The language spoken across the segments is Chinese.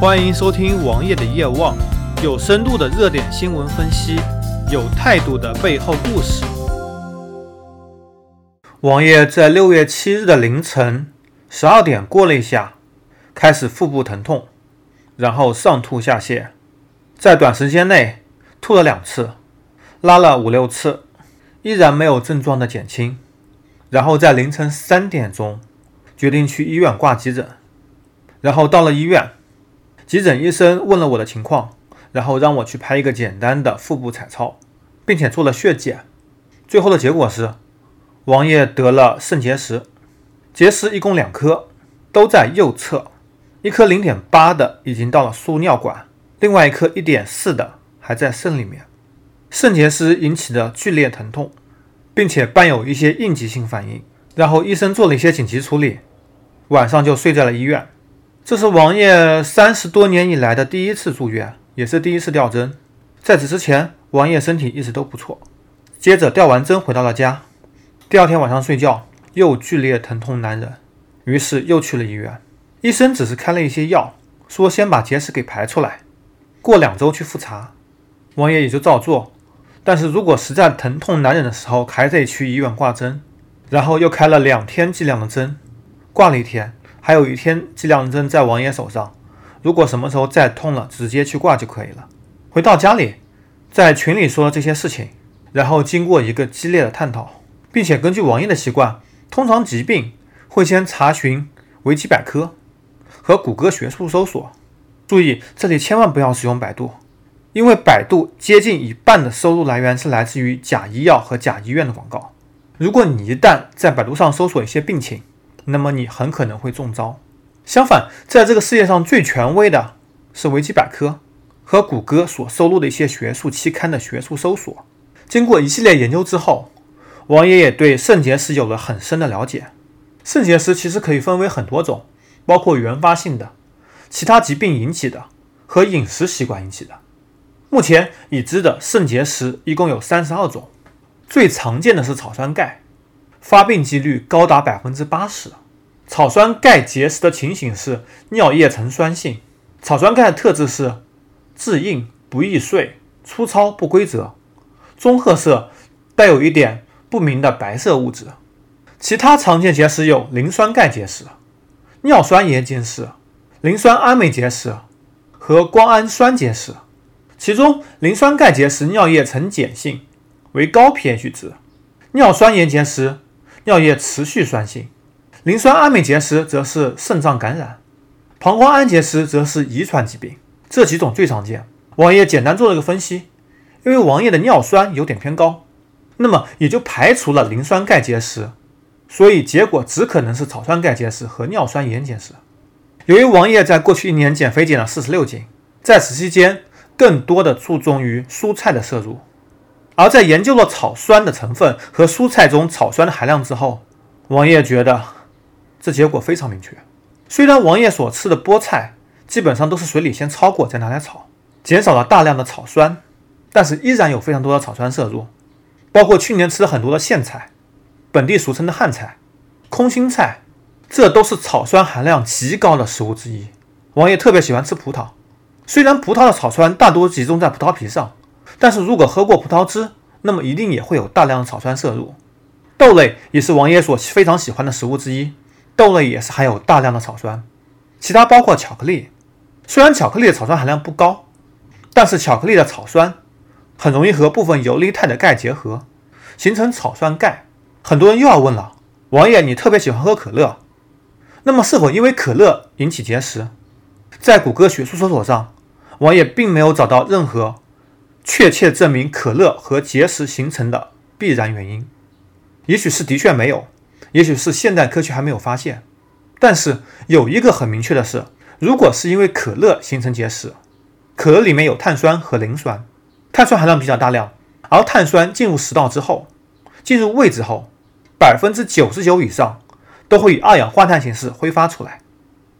欢迎收听王爷的夜望，有深度的热点新闻分析，有态度的背后故事。王爷在六月七日的凌晨十二点过了一下，开始腹部疼痛，然后上吐下泻，在短时间内吐了两次，拉了五六次，依然没有症状的减轻，然后在凌晨三点钟决定去医院挂急诊，然后到了医院。急诊医生问了我的情况，然后让我去拍一个简单的腹部彩超，并且做了血检。最后的结果是，王爷得了肾结石，结石一共两颗，都在右侧，一颗零点八的已经到了输尿管，另外一颗一点四的还在肾里面。肾结石引起的剧烈疼痛，并且伴有一些应急性反应，然后医生做了一些紧急处理，晚上就睡在了医院。这是王爷三十多年以来的第一次住院，也是第一次吊针。在此之前，王爷身体一直都不错。接着吊完针回到了家，第二天晚上睡觉又剧烈疼痛难忍，于是又去了医院。医生只是开了一些药，说先把结石给排出来，过两周去复查。王爷也就照做。但是如果实在疼痛难忍的时候，还得去医院挂针。然后又开了两天剂量的针，挂了一天。还有一天剂量针在王爷手上，如果什么时候再痛了，直接去挂就可以了。回到家里，在群里说了这些事情，然后经过一个激烈的探讨，并且根据王爷的习惯，通常疾病会先查询维基百科和谷歌学术搜索。注意，这里千万不要使用百度，因为百度接近一半的收入来源是来自于假医药和假医院的广告。如果你一旦在百度上搜索一些病情，那么你很可能会中招。相反，在这个世界上最权威的是维基百科和谷歌所收录的一些学术期刊的学术搜索。经过一系列研究之后，王爷也对肾结石有了很深的了解。肾结石其实可以分为很多种，包括原发性的、其他疾病引起的和饮食习惯引起的。目前已知的肾结石一共有三十二种，最常见的是草酸钙。发病几率高达百分之八十。草酸钙结石的情形是尿液呈酸性。草酸钙的特质是质硬、不易碎、粗糙不规则、棕褐色，带有一点不明的白色物质。其他常见结石有磷酸钙结石、尿酸盐结石、磷酸氨镁结石和胱氨酸结石。其中，磷酸钙结石尿液呈碱性，为高 pH 值；尿酸盐结石。尿液持续酸性，磷酸氨镁结石则是肾脏感染，膀胱氨结石则是遗传疾病。这几种最常见。王爷简单做了个分析，因为王爷的尿酸有点偏高，那么也就排除了磷酸钙结石，所以结果只可能是草酸钙结石和尿酸盐结石。由于王爷在过去一年减肥减了四十六斤，在此期间更多的注重于蔬菜的摄入。而在研究了草酸的成分和蔬菜中草酸的含量之后，王爷觉得这结果非常明确。虽然王爷所吃的菠菜基本上都是水里先焯过再拿来炒，减少了大量的草酸，但是依然有非常多的草酸摄入，包括去年吃了很多的苋菜，本地俗称的汉菜、空心菜，这都是草酸含量极高的食物之一。王爷特别喜欢吃葡萄，虽然葡萄的草酸大多集中在葡萄皮上。但是如果喝过葡萄汁，那么一定也会有大量的草酸摄入。豆类也是王爷所非常喜欢的食物之一，豆类也是含有大量的草酸。其他包括巧克力，虽然巧克力的草酸含量不高，但是巧克力的草酸很容易和部分游离态的钙结合，形成草酸钙。很多人又要问了，王爷你特别喜欢喝可乐，那么是否因为可乐引起结石？在谷歌学术搜索上，王爷并没有找到任何。确切证明可乐和结石形成的必然原因，也许是的确没有，也许是现代科学还没有发现。但是有一个很明确的是，如果是因为可乐形成结石，可乐里面有碳酸和磷酸，碳酸含量比较大量，而碳酸进入食道之后，进入胃之后，百分之九十九以上都会以二氧化碳形式挥发出来，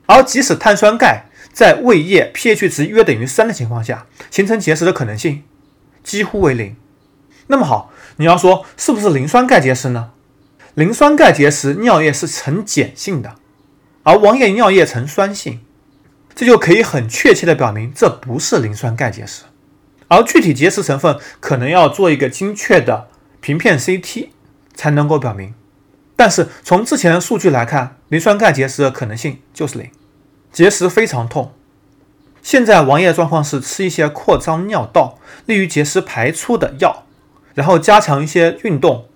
而即使碳酸钙在胃液 pH 值约等于三的情况下，形成结石的可能性。几乎为零。那么好，你要说是不是磷酸钙结石呢？磷酸钙结石尿液是呈碱性的，而王爷尿液呈酸性，这就可以很确切的表明这不是磷酸钙结石，而具体结石成分可能要做一个精确的平片 CT 才能够表明。但是从之前的数据来看，磷酸钙结石的可能性就是零，结石非常痛。现在王爷状况是吃一些扩张尿道、利于结石排出的药，然后加强一些运动，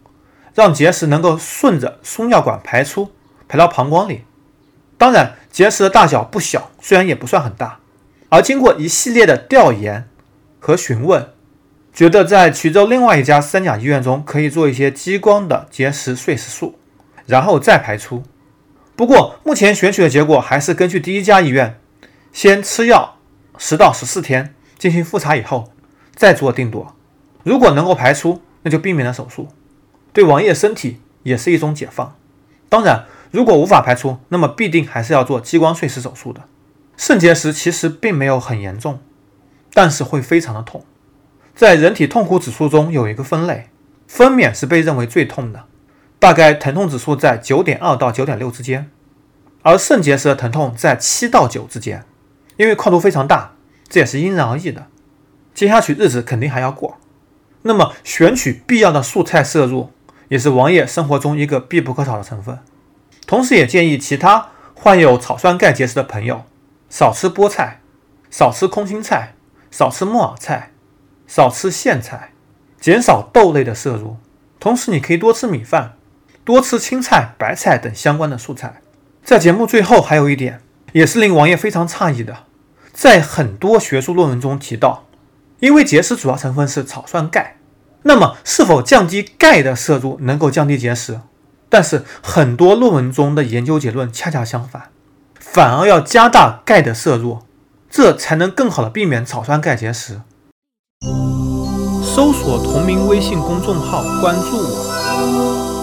让结石能够顺着输尿管排出，排到膀胱里。当然，结石的大小不小，虽然也不算很大。而经过一系列的调研和询问，觉得在衢州另外一家三甲医院中可以做一些激光的结石碎石术。然后再排出。不过目前选取的结果还是根据第一家医院，先吃药十到十四天进行复查以后再做定夺。如果能够排出，那就避免了手术，对王爷身体也是一种解放。当然，如果无法排出，那么必定还是要做激光碎石手术的。肾结石其实并没有很严重，但是会非常的痛。在人体痛苦指数中有一个分类，分娩是被认为最痛的。大概疼痛指数在九点二到九点六之间，而肾结石的疼痛在七到九之间，因为跨度非常大，这也是因人而异的。接下去日子肯定还要过，那么选取必要的素菜摄入，也是王爷生活中一个必不可少的成分。同时，也建议其他患有草酸钙结石的朋友少吃菠菜，少吃空心菜，少吃木耳菜，少吃苋菜，减少豆类的摄入。同时，你可以多吃米饭。多吃青菜、白菜等相关的素菜。在节目最后还有一点，也是令王爷非常诧异的，在很多学术论文中提到，因为结石主要成分是草酸钙，那么是否降低钙的摄入能够降低结石？但是很多论文中的研究结论恰恰相反，反而要加大钙的摄入，这才能更好的避免草酸钙结石。搜索同名微信公众号，关注我。